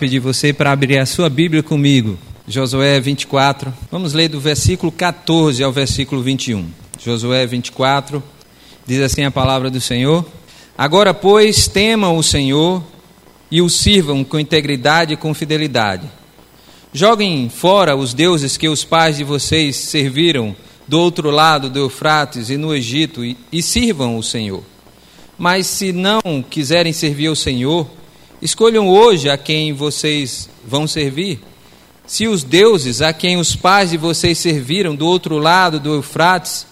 pedir você para abrir a sua Bíblia comigo. Josué 24. Vamos ler do versículo 14 ao versículo 21. Josué 24. Diz assim a palavra do Senhor: Agora, pois, temam o Senhor e o sirvam com integridade e com fidelidade. Joguem fora os deuses que os pais de vocês serviram do outro lado do Eufrates e no Egito e, e sirvam o Senhor. Mas se não quiserem servir ao Senhor, Escolham hoje a quem vocês vão servir. Se os deuses a quem os pais de vocês serviram do outro lado do Eufrates,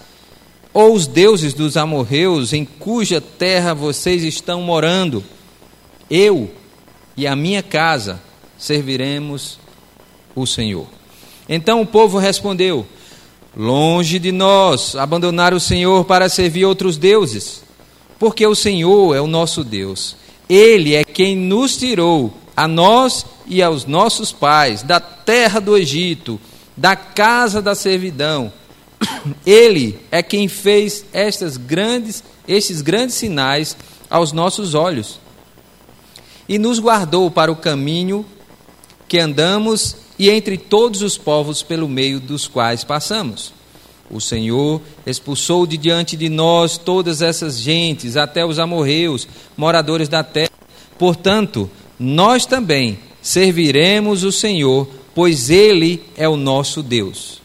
ou os deuses dos amorreus em cuja terra vocês estão morando, eu e a minha casa serviremos o Senhor. Então o povo respondeu: Longe de nós abandonar o Senhor para servir outros deuses, porque o Senhor é o nosso Deus ele é quem nos tirou, a nós e aos nossos pais, da terra do Egito, da casa da servidão. Ele é quem fez estas grandes, estes grandes sinais aos nossos olhos. E nos guardou para o caminho que andamos e entre todos os povos pelo meio dos quais passamos. O Senhor expulsou de diante de nós todas essas gentes, até os amorreus, moradores da terra. Portanto, nós também serviremos o Senhor, pois Ele é o nosso Deus.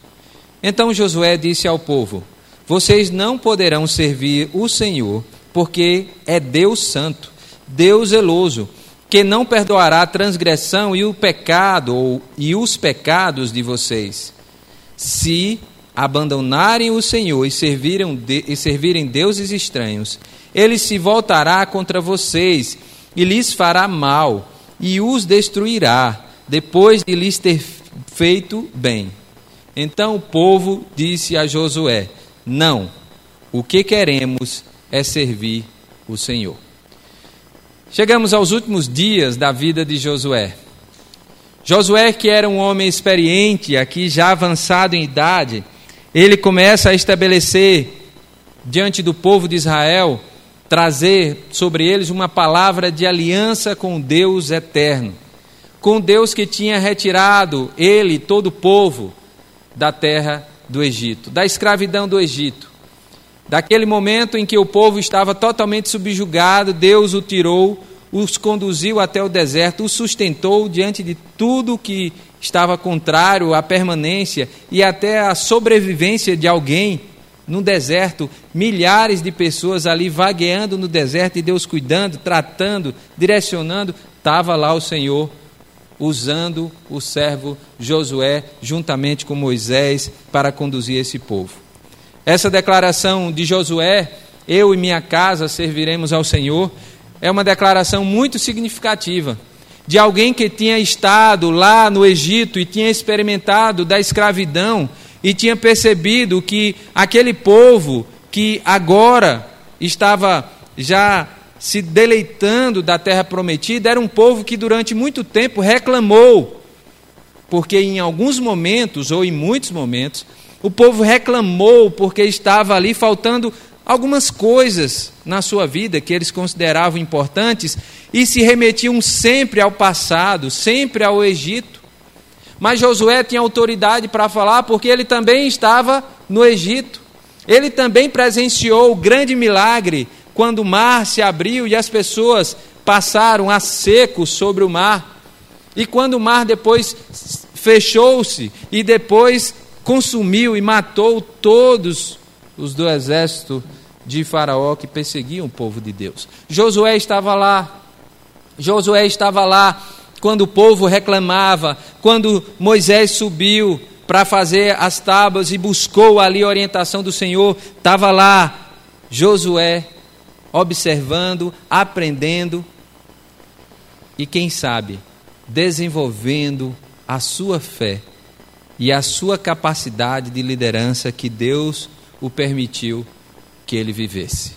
Então Josué disse ao povo: Vocês não poderão servir o Senhor, porque é Deus Santo, Deus zeloso, que não perdoará a transgressão e o pecado ou, e os pecados de vocês. Se abandonarem o Senhor e, serviram de, e servirem deuses estranhos, ele se voltará contra vocês e lhes fará mal e os destruirá, depois de lhes ter feito bem. Então o povo disse a Josué: Não, o que queremos é servir o Senhor. Chegamos aos últimos dias da vida de Josué. Josué, que era um homem experiente, aqui já avançado em idade, ele começa a estabelecer diante do povo de Israel, trazer sobre eles uma palavra de aliança com Deus eterno, com Deus que tinha retirado ele, todo o povo, da terra do Egito, da escravidão do Egito. Daquele momento em que o povo estava totalmente subjugado, Deus o tirou, os conduziu até o deserto, os sustentou diante de tudo que estava contrário à permanência e até à sobrevivência de alguém no deserto, milhares de pessoas ali vagueando no deserto e Deus cuidando, tratando, direcionando, estava lá o Senhor usando o servo Josué juntamente com Moisés para conduzir esse povo. Essa declaração de Josué, eu e minha casa serviremos ao Senhor, é uma declaração muito significativa de alguém que tinha estado lá no Egito e tinha experimentado da escravidão e tinha percebido que aquele povo que agora estava já se deleitando da terra prometida era um povo que durante muito tempo reclamou, porque em alguns momentos, ou em muitos momentos, o povo reclamou porque estava ali faltando algumas coisas na sua vida que eles consideravam importantes e se remetiam sempre ao passado, sempre ao Egito. Mas Josué tinha autoridade para falar porque ele também estava no Egito. Ele também presenciou o grande milagre quando o mar se abriu e as pessoas passaram a seco sobre o mar. E quando o mar depois fechou-se e depois consumiu e matou todos os do exército de Faraó que perseguiam o povo de Deus. Josué estava lá. Josué estava lá quando o povo reclamava, quando Moisés subiu para fazer as tábuas e buscou ali a orientação do Senhor, estava lá Josué observando, aprendendo e quem sabe desenvolvendo a sua fé e a sua capacidade de liderança que Deus o permitiu que ele vivesse.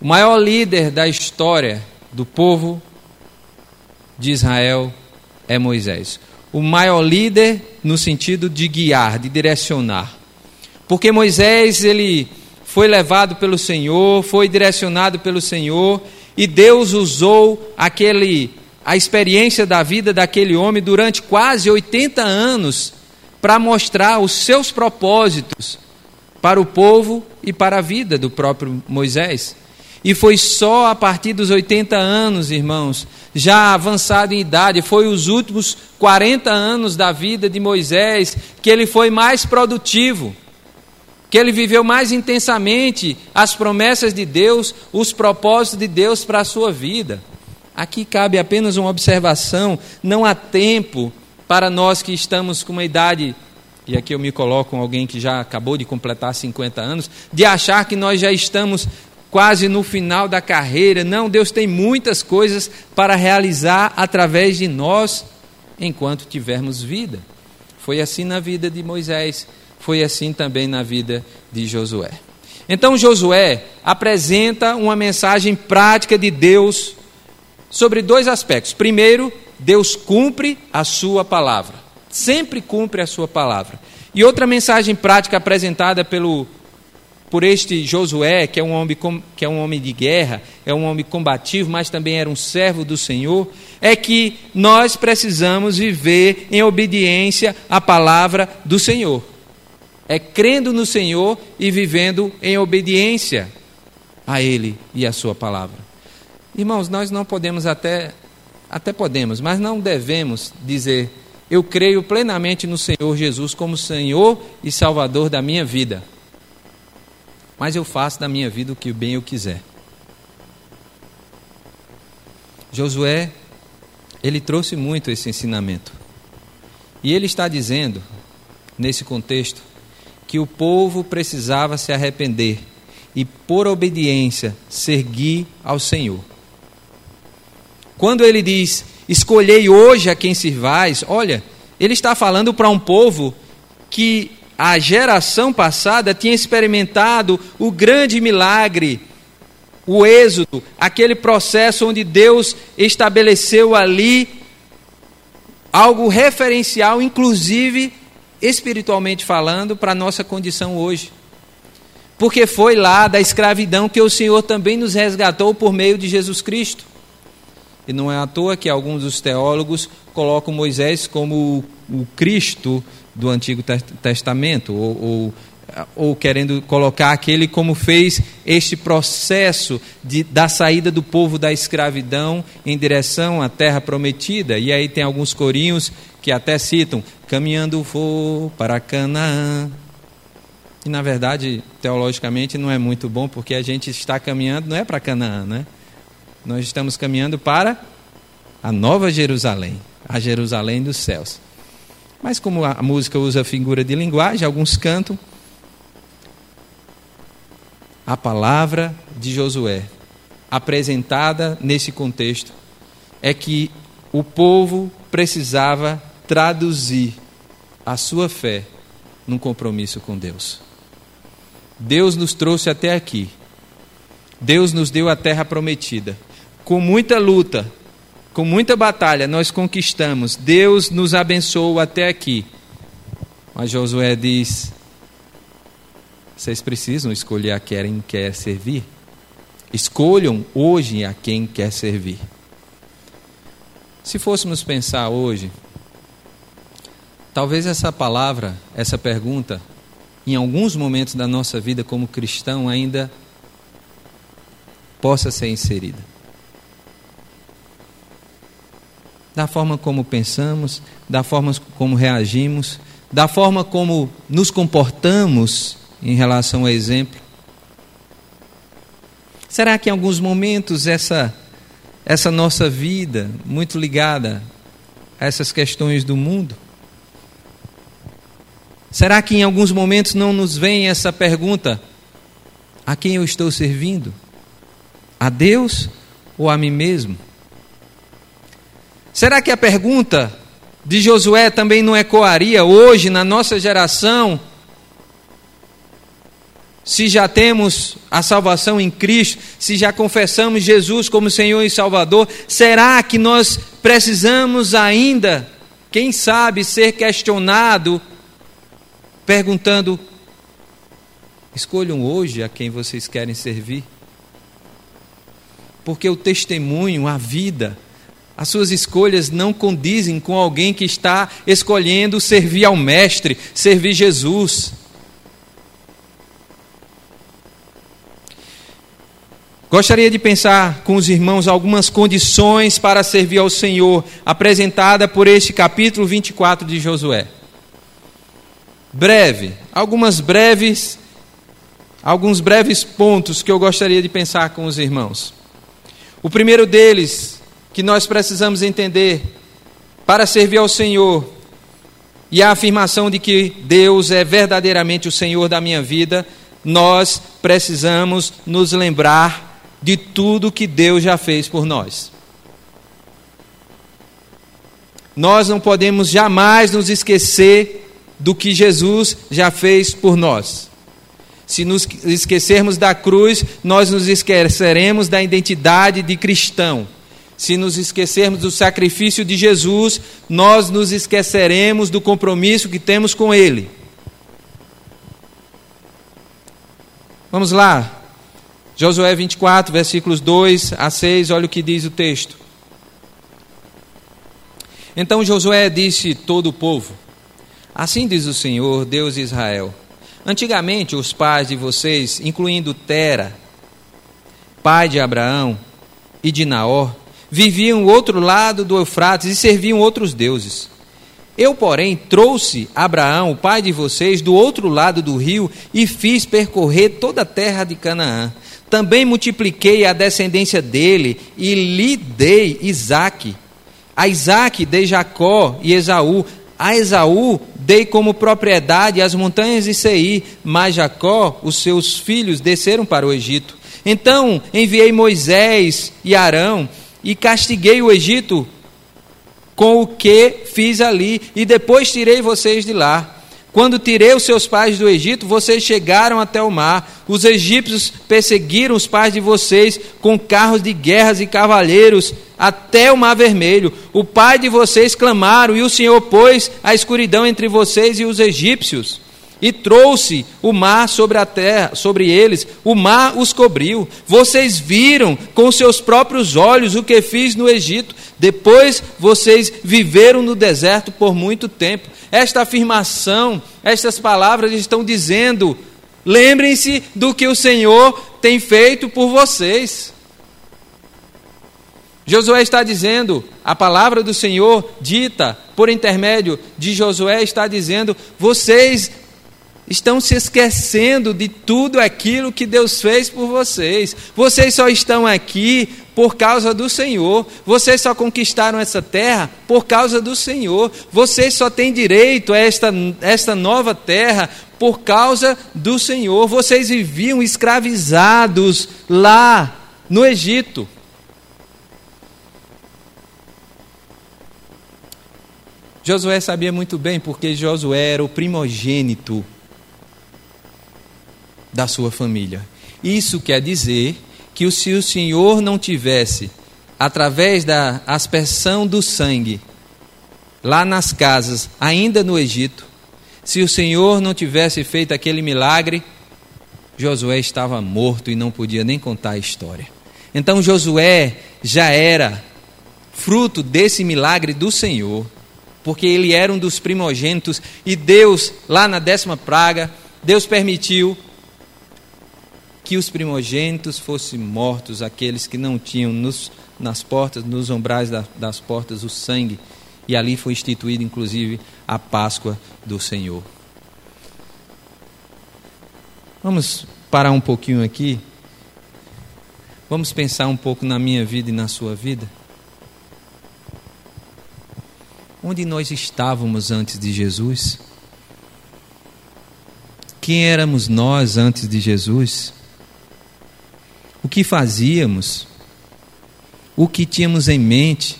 O maior líder da história do povo de Israel é Moisés. O maior líder no sentido de guiar, de direcionar. Porque Moisés, ele foi levado pelo Senhor, foi direcionado pelo Senhor, e Deus usou aquele a experiência da vida daquele homem durante quase 80 anos para mostrar os seus propósitos para o povo e para a vida do próprio Moisés. E foi só a partir dos 80 anos, irmãos, já avançado em idade, foi os últimos 40 anos da vida de Moisés que ele foi mais produtivo, que ele viveu mais intensamente as promessas de Deus, os propósitos de Deus para a sua vida. Aqui cabe apenas uma observação: não há tempo para nós que estamos com uma idade e aqui eu me coloco com alguém que já acabou de completar 50 anos, de achar que nós já estamos quase no final da carreira. Não, Deus tem muitas coisas para realizar através de nós enquanto tivermos vida. Foi assim na vida de Moisés, foi assim também na vida de Josué. Então Josué apresenta uma mensagem prática de Deus sobre dois aspectos. Primeiro, Deus cumpre a sua palavra sempre cumpre a sua palavra. E outra mensagem prática apresentada pelo por este Josué, que é um homem que é um homem de guerra, é um homem combativo, mas também era um servo do Senhor, é que nós precisamos viver em obediência à palavra do Senhor. É crendo no Senhor e vivendo em obediência a ele e a sua palavra. Irmãos, nós não podemos até até podemos, mas não devemos dizer eu creio plenamente no Senhor Jesus como Senhor e Salvador da minha vida. Mas eu faço da minha vida o que bem eu quiser. Josué, ele trouxe muito esse ensinamento. E ele está dizendo, nesse contexto, que o povo precisava se arrepender e, por obediência, seguir ao Senhor. Quando ele diz escolhei hoje a quem sirvais. Olha, ele está falando para um povo que a geração passada tinha experimentado o grande milagre, o êxodo, aquele processo onde Deus estabeleceu ali algo referencial, inclusive espiritualmente falando, para a nossa condição hoje. Porque foi lá da escravidão que o Senhor também nos resgatou por meio de Jesus Cristo. E não é à toa que alguns dos teólogos colocam Moisés como o, Cristo do Antigo Testamento, ou, ou, ou, querendo colocar aquele como fez este processo de, da saída do povo da escravidão em direção à terra prometida. E aí tem alguns corinhos que até citam: caminhando vou para Canaã. E na verdade, teologicamente, não é muito bom, porque a gente está caminhando, não é para Canaã, né? Nós estamos caminhando para a nova Jerusalém, a Jerusalém dos céus. Mas como a música usa figura de linguagem, alguns cantam a palavra de Josué, apresentada nesse contexto, é que o povo precisava traduzir a sua fé num compromisso com Deus. Deus nos trouxe até aqui. Deus nos deu a terra prometida com muita luta, com muita batalha, nós conquistamos. Deus nos abençoou até aqui. Mas Josué diz: vocês precisam escolher a quem quer servir. Escolham hoje a quem quer servir. Se fôssemos pensar hoje, talvez essa palavra, essa pergunta, em alguns momentos da nossa vida como cristão ainda possa ser inserida. Da forma como pensamos, da forma como reagimos, da forma como nos comportamos em relação ao exemplo? Será que em alguns momentos essa, essa nossa vida, muito ligada a essas questões do mundo, será que em alguns momentos não nos vem essa pergunta: a quem eu estou servindo? A Deus ou a mim mesmo? Será que a pergunta de Josué também não ecoaria hoje na nossa geração? Se já temos a salvação em Cristo, se já confessamos Jesus como Senhor e Salvador, será que nós precisamos ainda, quem sabe, ser questionado, perguntando: escolham hoje a quem vocês querem servir? Porque o testemunho, a vida, As suas escolhas não condizem com alguém que está escolhendo servir ao Mestre, servir Jesus. Gostaria de pensar com os irmãos algumas condições para servir ao Senhor, apresentada por este capítulo 24 de Josué. Breve, algumas breves, alguns breves pontos que eu gostaria de pensar com os irmãos. O primeiro deles, que nós precisamos entender para servir ao Senhor, e a afirmação de que Deus é verdadeiramente o Senhor da minha vida, nós precisamos nos lembrar de tudo que Deus já fez por nós. Nós não podemos jamais nos esquecer do que Jesus já fez por nós. Se nos esquecermos da cruz, nós nos esqueceremos da identidade de cristão. Se nos esquecermos do sacrifício de Jesus, nós nos esqueceremos do compromisso que temos com Ele. Vamos lá, Josué 24, versículos 2 a 6, olha o que diz o texto. Então Josué disse todo o povo: Assim diz o Senhor, Deus de Israel: Antigamente os pais de vocês, incluindo Tera, pai de Abraão e de Naor, viviam outro lado do Eufrates e serviam outros deuses. Eu, porém, trouxe Abraão, o pai de vocês, do outro lado do rio e fiz percorrer toda a terra de Canaã. Também multipliquei a descendência dele e lhe dei Isaque. A Isaque dei Jacó e Esaú. A Esaú dei como propriedade as montanhas de Seir, mas Jacó, os seus filhos, desceram para o Egito. Então enviei Moisés e Arão e castiguei o Egito com o que fiz ali, e depois tirei vocês de lá. Quando tirei os seus pais do Egito, vocês chegaram até o mar. Os egípcios perseguiram os pais de vocês com carros de guerras e cavaleiros até o mar vermelho. O pai de vocês clamaram e o Senhor pôs a escuridão entre vocês e os egípcios e trouxe o mar sobre a terra, sobre eles, o mar os cobriu. Vocês viram com seus próprios olhos o que fiz no Egito. Depois vocês viveram no deserto por muito tempo. Esta afirmação, estas palavras estão dizendo: lembrem-se do que o Senhor tem feito por vocês. Josué está dizendo, a palavra do Senhor, dita por intermédio de Josué, está dizendo: vocês estão se esquecendo de tudo aquilo que Deus fez por vocês. Vocês só estão aqui por causa do Senhor. Vocês só conquistaram essa terra por causa do Senhor. Vocês só têm direito a esta, esta nova terra por causa do Senhor. Vocês viviam escravizados lá no Egito. Josué sabia muito bem, porque Josué era o primogênito da sua família. Isso quer dizer que se o Senhor não tivesse, através da aspersão do sangue, lá nas casas, ainda no Egito, se o Senhor não tivesse feito aquele milagre, Josué estava morto e não podia nem contar a história. Então Josué já era fruto desse milagre do Senhor, porque ele era um dos primogênitos e Deus, lá na décima praga, Deus permitiu que os primogênitos fossem mortos, aqueles que não tinham nos, nas portas, nos umbrais da, das portas, o sangue. E ali foi instituída, inclusive, a Páscoa do Senhor. Vamos parar um pouquinho aqui. Vamos pensar um pouco na minha vida e na sua vida. Onde nós estávamos antes de Jesus? Quem éramos nós antes de Jesus? O que fazíamos, o que tínhamos em mente,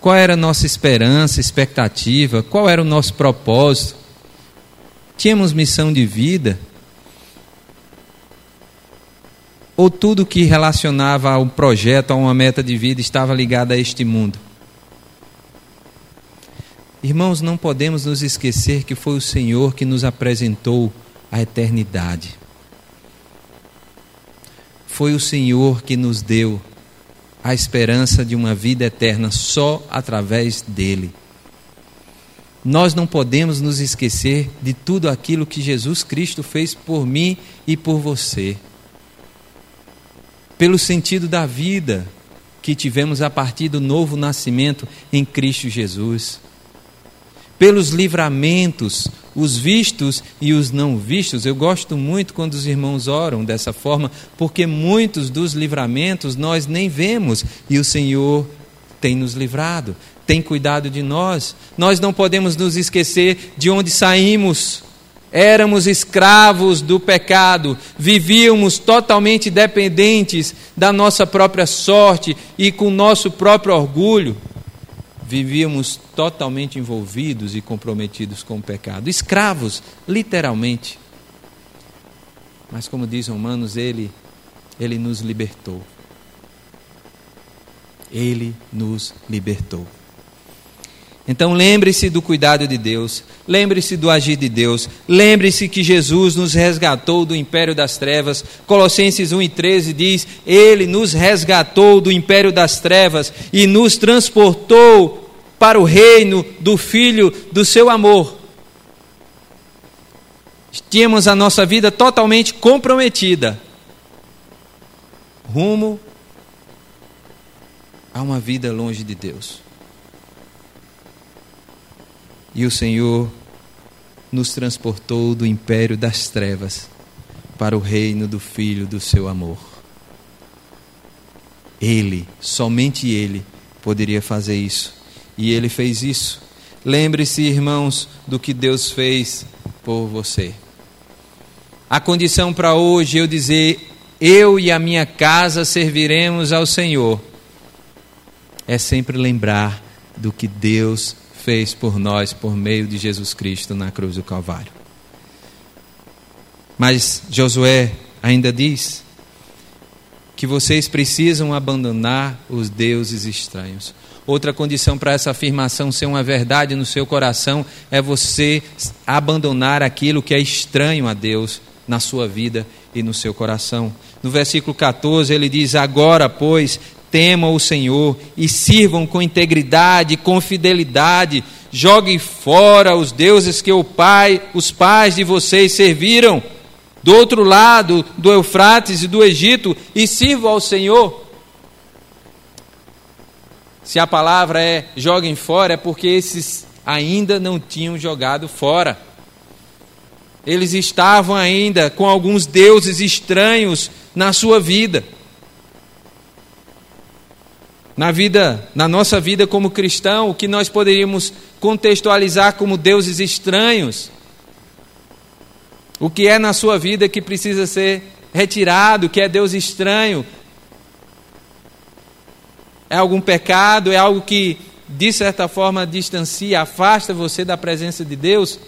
qual era a nossa esperança, expectativa, qual era o nosso propósito. Tínhamos missão de vida? Ou tudo que relacionava a um projeto, a uma meta de vida, estava ligado a este mundo? Irmãos, não podemos nos esquecer que foi o Senhor que nos apresentou a eternidade foi o Senhor que nos deu a esperança de uma vida eterna só através dele. Nós não podemos nos esquecer de tudo aquilo que Jesus Cristo fez por mim e por você. Pelo sentido da vida que tivemos a partir do novo nascimento em Cristo Jesus. Pelos livramentos, os vistos e os não vistos. Eu gosto muito quando os irmãos oram dessa forma, porque muitos dos livramentos nós nem vemos e o Senhor tem nos livrado tem cuidado de nós. Nós não podemos nos esquecer de onde saímos. Éramos escravos do pecado, vivíamos totalmente dependentes da nossa própria sorte e com nosso próprio orgulho. Vivíamos totalmente envolvidos e comprometidos com o pecado, escravos, literalmente. Mas como diz Romanos, ele ele nos libertou. Ele nos libertou. Então lembre-se do cuidado de Deus, lembre-se do agir de Deus, lembre-se que Jesus nos resgatou do império das trevas. Colossenses 1 e 13 diz: Ele nos resgatou do império das trevas e nos transportou para o reino do Filho do seu amor. Tínhamos a nossa vida totalmente comprometida, rumo a uma vida longe de Deus. E o Senhor nos transportou do império das trevas para o reino do Filho do seu amor. Ele, somente Ele, poderia fazer isso. E Ele fez isso. Lembre-se, irmãos, do que Deus fez por você. A condição para hoje eu dizer, eu e a minha casa serviremos ao Senhor, é sempre lembrar do que Deus fez por nós por meio de Jesus Cristo na cruz do Calvário. Mas Josué ainda diz que vocês precisam abandonar os deuses estranhos. Outra condição para essa afirmação ser uma verdade no seu coração é você abandonar aquilo que é estranho a Deus na sua vida e no seu coração. No versículo 14 ele diz: Agora, pois, temam o Senhor e sirvam com integridade, com fidelidade. Joguem fora os deuses que o pai, os pais de vocês serviram do outro lado do Eufrates e do Egito e sirvam ao Senhor. Se a palavra é joguem fora, é porque esses ainda não tinham jogado fora. Eles estavam ainda com alguns deuses estranhos na sua vida na vida, na nossa vida como cristão, o que nós poderíamos contextualizar como deuses estranhos. O que é na sua vida que precisa ser retirado, que é Deus estranho? É algum pecado? É algo que, de certa forma, distancia, afasta você da presença de Deus?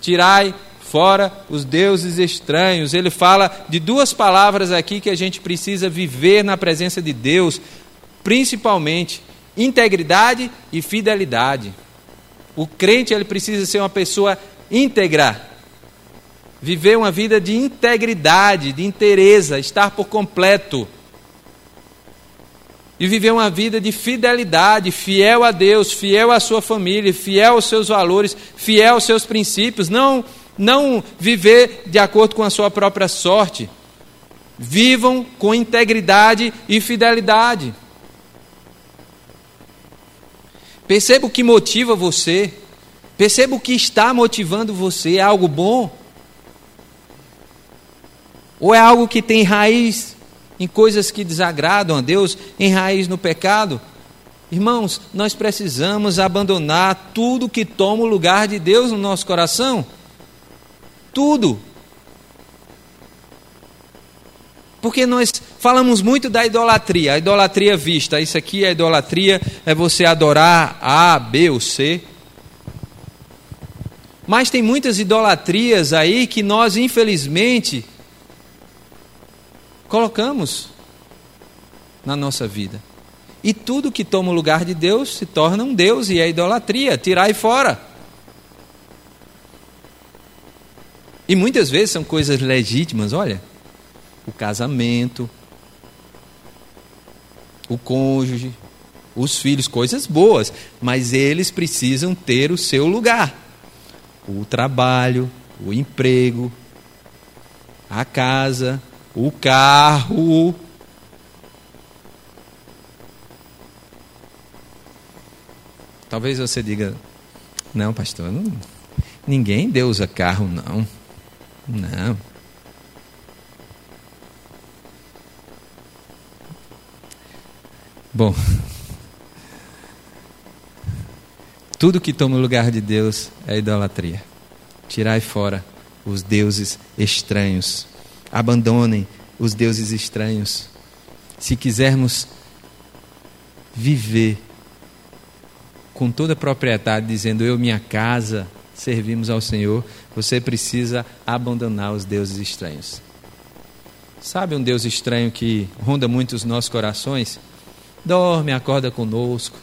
Tirai fora os deuses estranhos. Ele fala de duas palavras aqui que a gente precisa viver na presença de Deus principalmente integridade e fidelidade. O crente ele precisa ser uma pessoa íntegra, viver uma vida de integridade, de inteireza, estar por completo. E viver uma vida de fidelidade, fiel a Deus, fiel à sua família, fiel aos seus valores, fiel aos seus princípios, não não viver de acordo com a sua própria sorte. Vivam com integridade e fidelidade. Perceba o que motiva você. Perceba o que está motivando você. É algo bom? Ou é algo que tem raiz em coisas que desagradam a Deus, em raiz no pecado? Irmãos, nós precisamos abandonar tudo que toma o lugar de Deus no nosso coração. Tudo. Porque nós falamos muito da idolatria, a idolatria vista. Isso aqui é idolatria, é você adorar A, B ou C. Mas tem muitas idolatrias aí que nós, infelizmente, colocamos na nossa vida. E tudo que toma o lugar de Deus se torna um Deus e é idolatria, tirar fora. E muitas vezes são coisas legítimas, olha o casamento, o cônjuge, os filhos, coisas boas, mas eles precisam ter o seu lugar. O trabalho, o emprego, a casa, o carro. Talvez você diga: Não, pastor, não, ninguém Deus usa carro, não. Não. Bom, tudo que toma o lugar de Deus é idolatria. Tirai fora os deuses estranhos. Abandonem os deuses estranhos. Se quisermos viver com toda a propriedade, dizendo eu, minha casa, servimos ao Senhor, você precisa abandonar os deuses estranhos. Sabe um Deus estranho que ronda muito os nossos corações? Dorme, acorda conosco.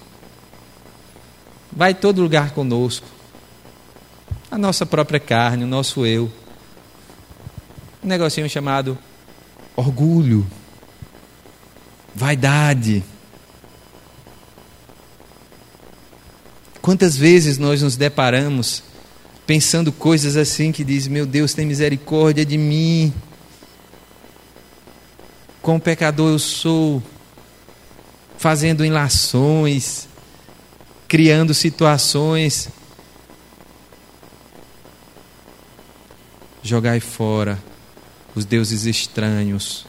Vai todo lugar conosco. A nossa própria carne, o nosso eu. Um negocinho chamado orgulho, vaidade. Quantas vezes nós nos deparamos pensando coisas assim que diz: "Meu Deus, tem misericórdia de mim. Quão pecador eu sou." fazendo enlações, criando situações. Jogai fora os deuses estranhos.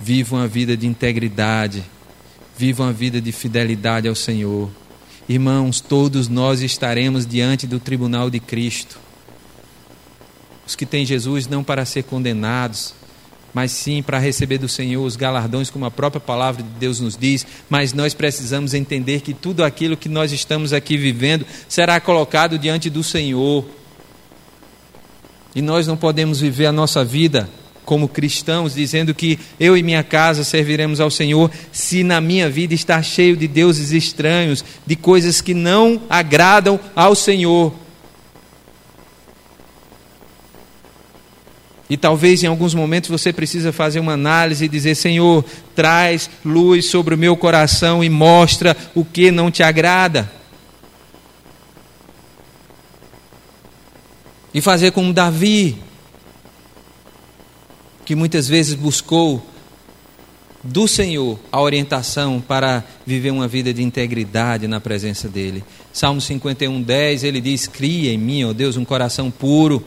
Vivam a vida de integridade. Vivam a vida de fidelidade ao Senhor. Irmãos, todos nós estaremos diante do tribunal de Cristo. Os que têm Jesus não para ser condenados, mas sim para receber do Senhor os galardões, como a própria palavra de Deus nos diz. Mas nós precisamos entender que tudo aquilo que nós estamos aqui vivendo será colocado diante do Senhor. E nós não podemos viver a nossa vida como cristãos, dizendo que eu e minha casa serviremos ao Senhor, se na minha vida está cheio de deuses estranhos, de coisas que não agradam ao Senhor. E talvez em alguns momentos você precisa fazer uma análise e dizer: Senhor, traz luz sobre o meu coração e mostra o que não te agrada. E fazer como Davi, que muitas vezes buscou do Senhor a orientação para viver uma vida de integridade na presença dEle. Salmo 51, 10, ele diz: Cria em mim, ó Deus, um coração puro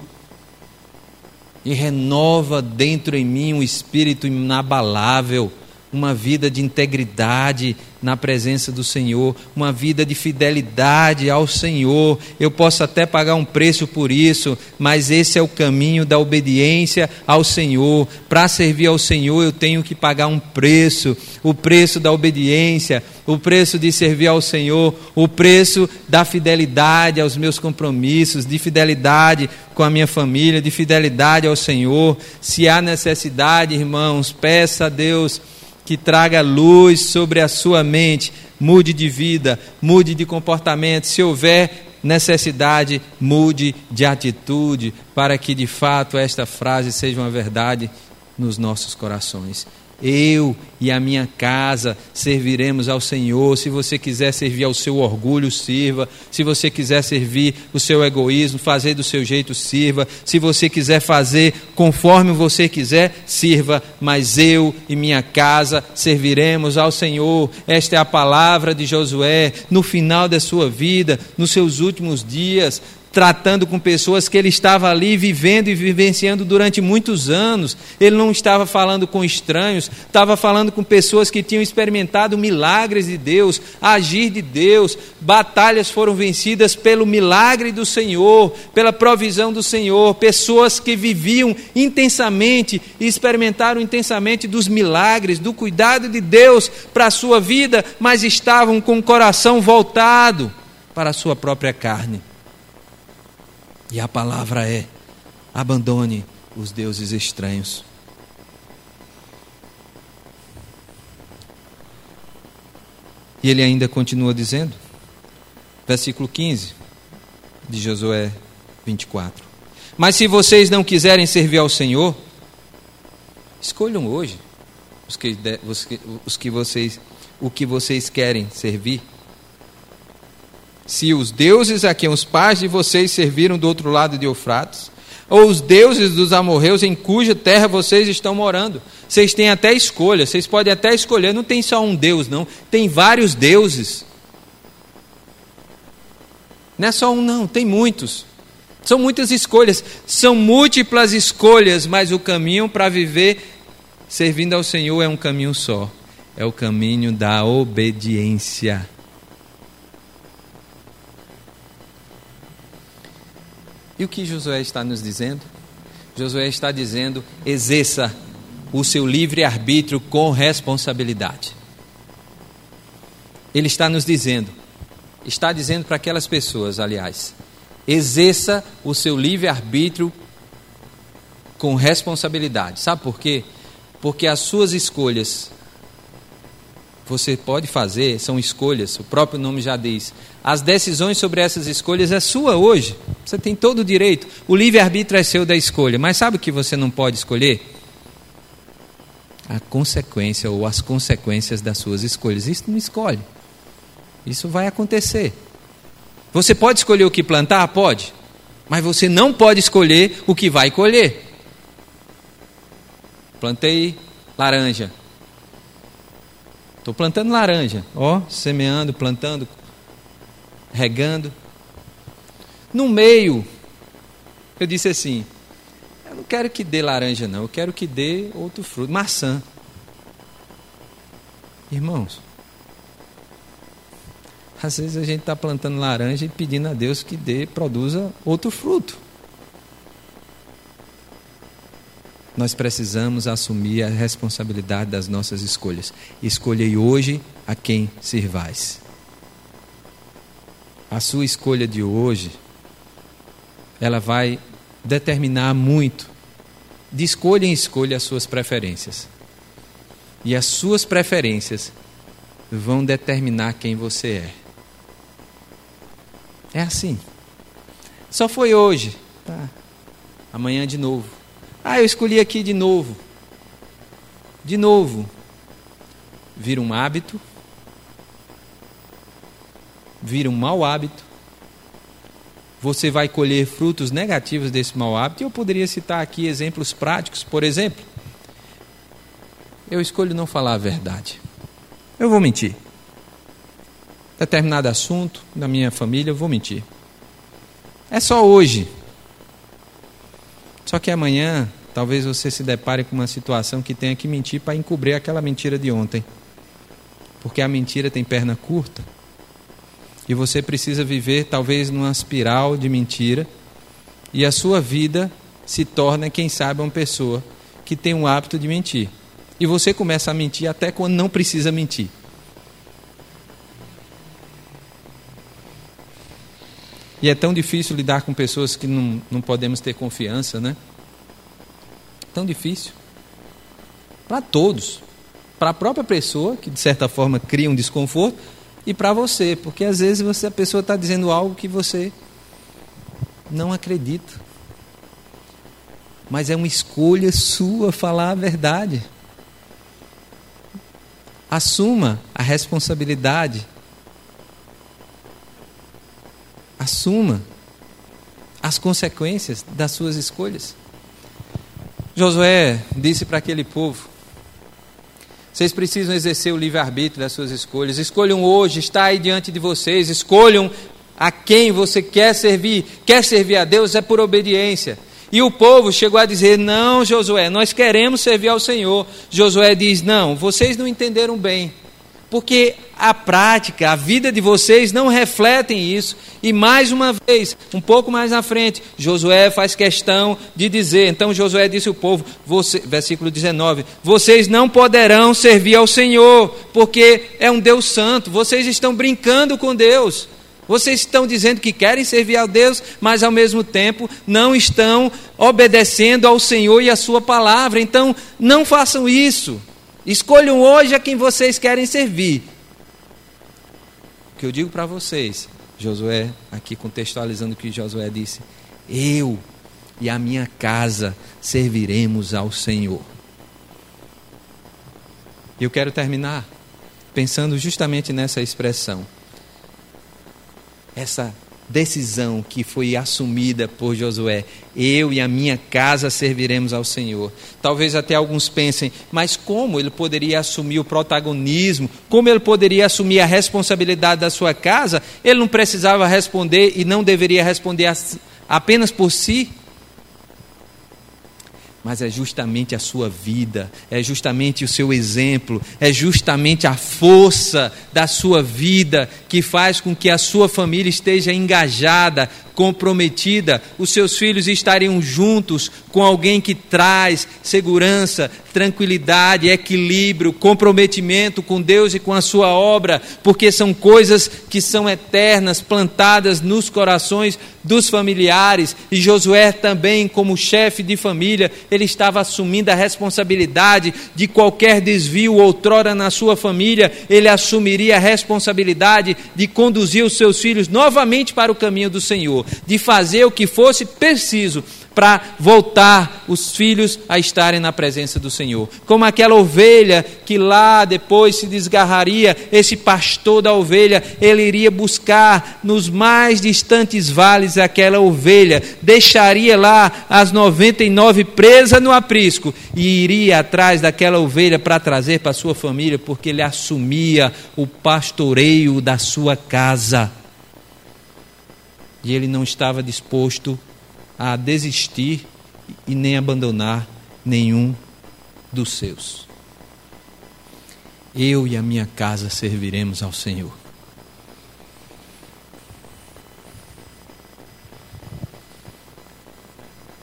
e renova dentro em mim um espírito inabalável, uma vida de integridade na presença do Senhor, uma vida de fidelidade ao Senhor. Eu posso até pagar um preço por isso, mas esse é o caminho da obediência ao Senhor. Para servir ao Senhor, eu tenho que pagar um preço o preço da obediência, o preço de servir ao Senhor, o preço da fidelidade aos meus compromissos, de fidelidade com a minha família, de fidelidade ao Senhor. Se há necessidade, irmãos, peça a Deus que traga luz sobre a sua mente, mude de vida, mude de comportamento. Se houver necessidade, mude de atitude, para que de fato esta frase seja uma verdade nos nossos corações. Eu e a minha casa serviremos ao Senhor. Se você quiser servir ao seu orgulho, sirva. Se você quiser servir o seu egoísmo, fazer do seu jeito, sirva. Se você quiser fazer conforme você quiser, sirva. Mas eu e minha casa serviremos ao Senhor. Esta é a palavra de Josué no final da sua vida, nos seus últimos dias tratando com pessoas que ele estava ali vivendo e vivenciando durante muitos anos. Ele não estava falando com estranhos, estava falando com pessoas que tinham experimentado milagres de Deus, agir de Deus. Batalhas foram vencidas pelo milagre do Senhor, pela provisão do Senhor. Pessoas que viviam intensamente e experimentaram intensamente dos milagres, do cuidado de Deus para a sua vida, mas estavam com o coração voltado para a sua própria carne. E a palavra é: abandone os deuses estranhos. E ele ainda continua dizendo, versículo 15 de Josué 24: Mas se vocês não quiserem servir ao Senhor, escolham hoje os que, os que, os que vocês o que vocês querem servir? Se os deuses a quem os pais de vocês serviram do outro lado de Eufrates, ou os deuses dos amorreus em cuja terra vocês estão morando. Vocês têm até escolha, vocês podem até escolher, não tem só um Deus, não, tem vários deuses. Não é só um, não, tem muitos. São muitas escolhas, são múltiplas escolhas, mas o caminho para viver servindo ao Senhor é um caminho só: é o caminho da obediência. E o que Josué está nos dizendo? Josué está dizendo: exerça o seu livre-arbítrio com responsabilidade. Ele está nos dizendo, está dizendo para aquelas pessoas, aliás, exerça o seu livre-arbítrio com responsabilidade. Sabe por quê? Porque as suas escolhas você pode fazer, são escolhas, o próprio nome já diz. As decisões sobre essas escolhas é sua hoje. Você tem todo o direito. O livre-arbítrio é seu da escolha. Mas sabe o que você não pode escolher? A consequência ou as consequências das suas escolhas. Isso não escolhe. Isso vai acontecer. Você pode escolher o que plantar? Pode. Mas você não pode escolher o que vai colher. Plantei laranja. Estou plantando laranja, ó, semeando, plantando, regando. No meio, eu disse assim: eu não quero que dê laranja, não, eu quero que dê outro fruto, maçã. Irmãos, às vezes a gente está plantando laranja e pedindo a Deus que dê, produza outro fruto. Nós precisamos assumir a responsabilidade das nossas escolhas. Escolhei hoje a quem servais. A sua escolha de hoje, ela vai determinar muito, de escolha em escolha, as suas preferências. E as suas preferências vão determinar quem você é. É assim. Só foi hoje. Tá. Amanhã de novo. Ah, eu escolhi aqui de novo. De novo. Vira um hábito. Vira um mau hábito. Você vai colher frutos negativos desse mau hábito. E eu poderia citar aqui exemplos práticos. Por exemplo, eu escolho não falar a verdade. Eu vou mentir determinado assunto da minha família, eu vou mentir. É só hoje. Só que amanhã, talvez você se depare com uma situação que tenha que mentir para encobrir aquela mentira de ontem. Porque a mentira tem perna curta. E você precisa viver, talvez, numa espiral de mentira. E a sua vida se torna, quem sabe, uma pessoa que tem o hábito de mentir. E você começa a mentir até quando não precisa mentir. E é tão difícil lidar com pessoas que não, não podemos ter confiança, né? Tão difícil. Para todos. Para a própria pessoa, que de certa forma cria um desconforto, e para você, porque às vezes você, a pessoa está dizendo algo que você não acredita. Mas é uma escolha sua falar a verdade. Assuma a responsabilidade Assuma as consequências das suas escolhas. Josué disse para aquele povo: vocês precisam exercer o livre-arbítrio das suas escolhas. Escolham hoje, está aí diante de vocês. Escolham a quem você quer servir. Quer servir a Deus é por obediência. E o povo chegou a dizer: Não, Josué, nós queremos servir ao Senhor. Josué diz: Não, vocês não entenderam bem porque a prática, a vida de vocês não refletem isso. E mais uma vez, um pouco mais na frente, Josué faz questão de dizer, então Josué disse ao povo, você, versículo 19: Vocês não poderão servir ao Senhor, porque é um Deus santo, vocês estão brincando com Deus. Vocês estão dizendo que querem servir a Deus, mas ao mesmo tempo não estão obedecendo ao Senhor e à Sua palavra. Então, não façam isso. Escolham hoje a quem vocês querem servir. Que eu digo para vocês, Josué, aqui contextualizando o que Josué disse: Eu e a minha casa serviremos ao Senhor. E eu quero terminar pensando justamente nessa expressão. Essa decisão que foi assumida por Josué. Eu e a minha casa serviremos ao Senhor. Talvez até alguns pensem, mas como ele poderia assumir o protagonismo? Como ele poderia assumir a responsabilidade da sua casa? Ele não precisava responder e não deveria responder apenas por si? Mas é justamente a sua vida, é justamente o seu exemplo, é justamente a força da sua vida que faz com que a sua família esteja engajada, comprometida, os seus filhos estariam juntos com alguém que traz segurança, tranquilidade, equilíbrio, comprometimento com Deus e com a sua obra, porque são coisas que são eternas, plantadas nos corações dos familiares. E Josué também, como chefe de família, ele estava assumindo a responsabilidade de qualquer desvio outrora na sua família, ele assumiria a responsabilidade de conduzir os seus filhos novamente para o caminho do Senhor, de fazer o que fosse preciso para voltar os filhos a estarem na presença do Senhor. Como aquela ovelha que lá depois se desgarraria, esse pastor da ovelha, ele iria buscar nos mais distantes vales aquela ovelha, deixaria lá as 99 presas no aprisco e iria atrás daquela ovelha para trazer para sua família, porque ele assumia o pastoreio da sua casa. E ele não estava disposto a desistir e nem abandonar nenhum dos seus. Eu e a minha casa serviremos ao Senhor.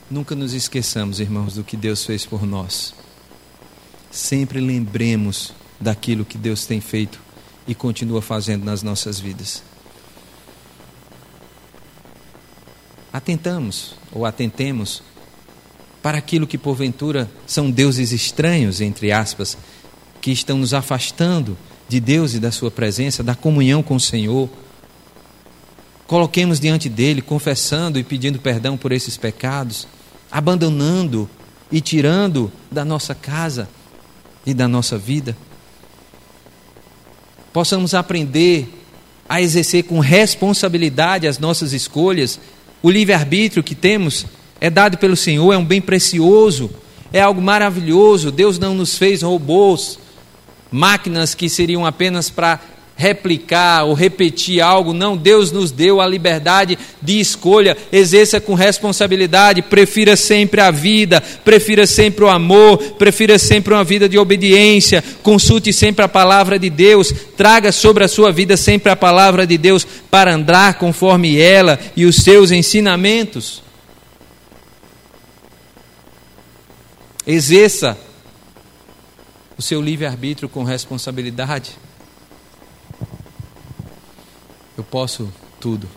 Nunca nos esqueçamos, irmãos, do que Deus fez por nós. Sempre lembremos daquilo que Deus tem feito e continua fazendo nas nossas vidas. Atentamos ou atentemos para aquilo que porventura são deuses estranhos, entre aspas, que estão nos afastando de Deus e da Sua presença, da comunhão com o Senhor. Coloquemos diante dele, confessando e pedindo perdão por esses pecados, abandonando e tirando da nossa casa e da nossa vida. Possamos aprender a exercer com responsabilidade as nossas escolhas o livre-arbítrio que temos é dado pelo Senhor, é um bem precioso, é algo maravilhoso. Deus não nos fez robôs, máquinas que seriam apenas para replicar ou repetir algo. Não, Deus nos deu a liberdade de escolha. Exerça com responsabilidade. Prefira sempre a vida, prefira sempre o amor, prefira sempre uma vida de obediência. Consulte sempre a palavra de Deus. Traga sobre a sua vida sempre a palavra de Deus para andar conforme ela e os seus ensinamentos. Exerça o seu livre-arbítrio com responsabilidade. Eu posso tudo,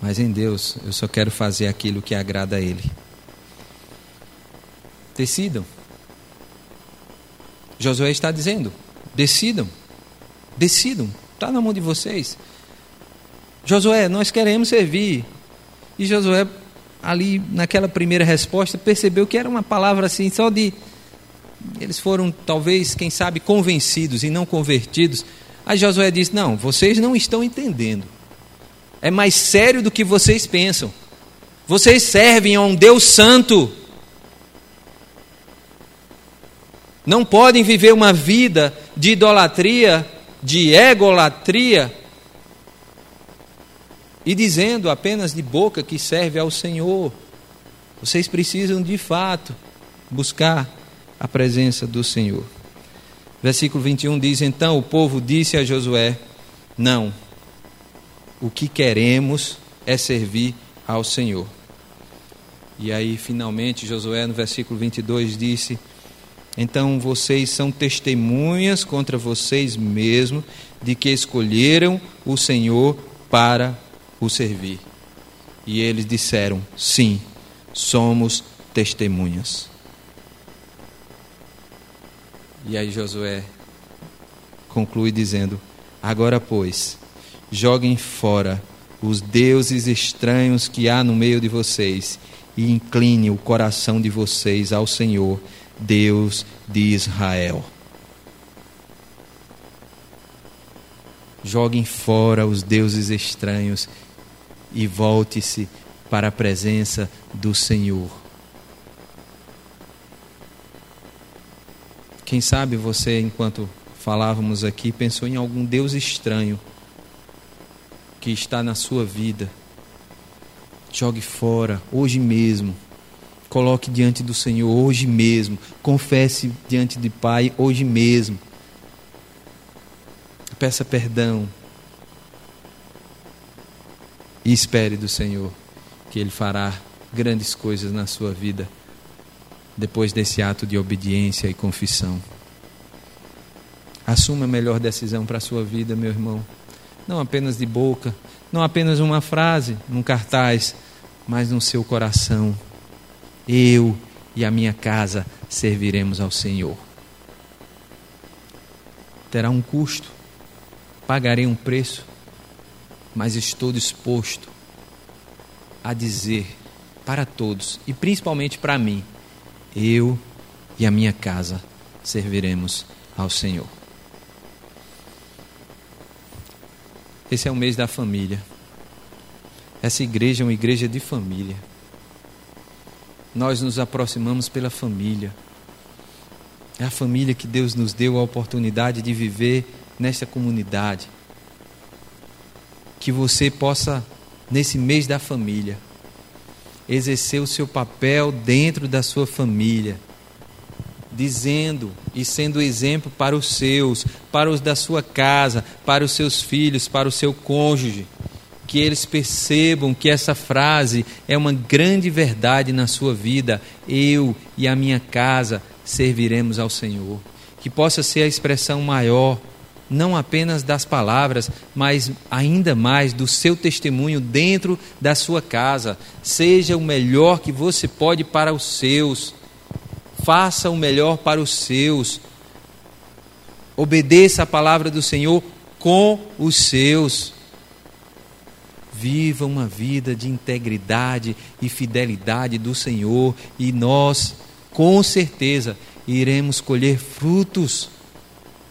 mas em Deus eu só quero fazer aquilo que agrada a Ele. Decidam. Josué está dizendo: decidam, decidam, está na mão de vocês. Josué, nós queremos servir. E Josué, ali naquela primeira resposta, percebeu que era uma palavra assim, só de. Eles foram, talvez, quem sabe, convencidos e não convertidos Aí Josué disse: Não, vocês não estão entendendo. É mais sério do que vocês pensam. Vocês servem a um Deus santo. Não podem viver uma vida de idolatria, de egolatria, e dizendo apenas de boca que serve ao Senhor. Vocês precisam de fato buscar a presença do Senhor. Versículo 21 diz: Então o povo disse a Josué: Não, o que queremos é servir ao Senhor. E aí, finalmente, Josué, no versículo 22, disse: Então vocês são testemunhas contra vocês mesmos de que escolheram o Senhor para o servir. E eles disseram: Sim, somos testemunhas. E aí Josué conclui dizendo: Agora, pois, joguem fora os deuses estranhos que há no meio de vocês e incline o coração de vocês ao Senhor, Deus de Israel. Joguem fora os deuses estranhos e volte-se para a presença do Senhor. Quem sabe você, enquanto falávamos aqui, pensou em algum Deus estranho que está na sua vida. Jogue fora, hoje mesmo. Coloque diante do Senhor hoje mesmo. Confesse diante de Pai hoje mesmo. Peça perdão. E espere do Senhor que Ele fará grandes coisas na sua vida depois desse ato de obediência e confissão. Assuma a melhor decisão para a sua vida, meu irmão. Não apenas de boca, não apenas uma frase, num cartaz, mas no seu coração. Eu e a minha casa serviremos ao Senhor. Terá um custo, pagarei um preço, mas estou disposto a dizer para todos e principalmente para mim: eu e a minha casa serviremos ao Senhor. Esse é o mês da família. Essa igreja é uma igreja de família. Nós nos aproximamos pela família. É a família que Deus nos deu a oportunidade de viver nesta comunidade. Que você possa nesse mês da família, exercer o seu papel dentro da sua família, dizendo e sendo exemplo para os seus, para os da sua casa, para os seus filhos, para o seu cônjuge, que eles percebam que essa frase é uma grande verdade na sua vida. Eu e a minha casa serviremos ao Senhor. Que possa ser a expressão maior não apenas das palavras, mas ainda mais do seu testemunho dentro da sua casa. Seja o melhor que você pode para os seus. Faça o melhor para os seus. Obedeça a palavra do Senhor com os seus. Viva uma vida de integridade e fidelidade do Senhor, e nós, com certeza, iremos colher frutos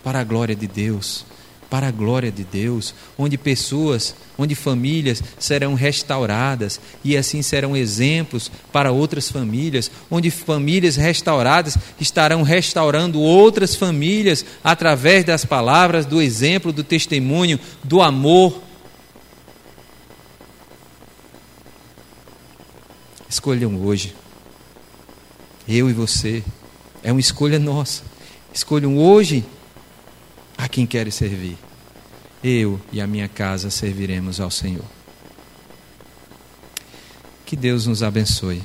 para a glória de Deus, para a glória de Deus, onde pessoas, onde famílias serão restauradas e assim serão exemplos para outras famílias, onde famílias restauradas estarão restaurando outras famílias através das palavras, do exemplo, do testemunho, do amor. Escolham hoje, eu e você, é uma escolha nossa. Escolham hoje a quem queres servir? Eu e a minha casa serviremos ao Senhor. Que Deus nos abençoe.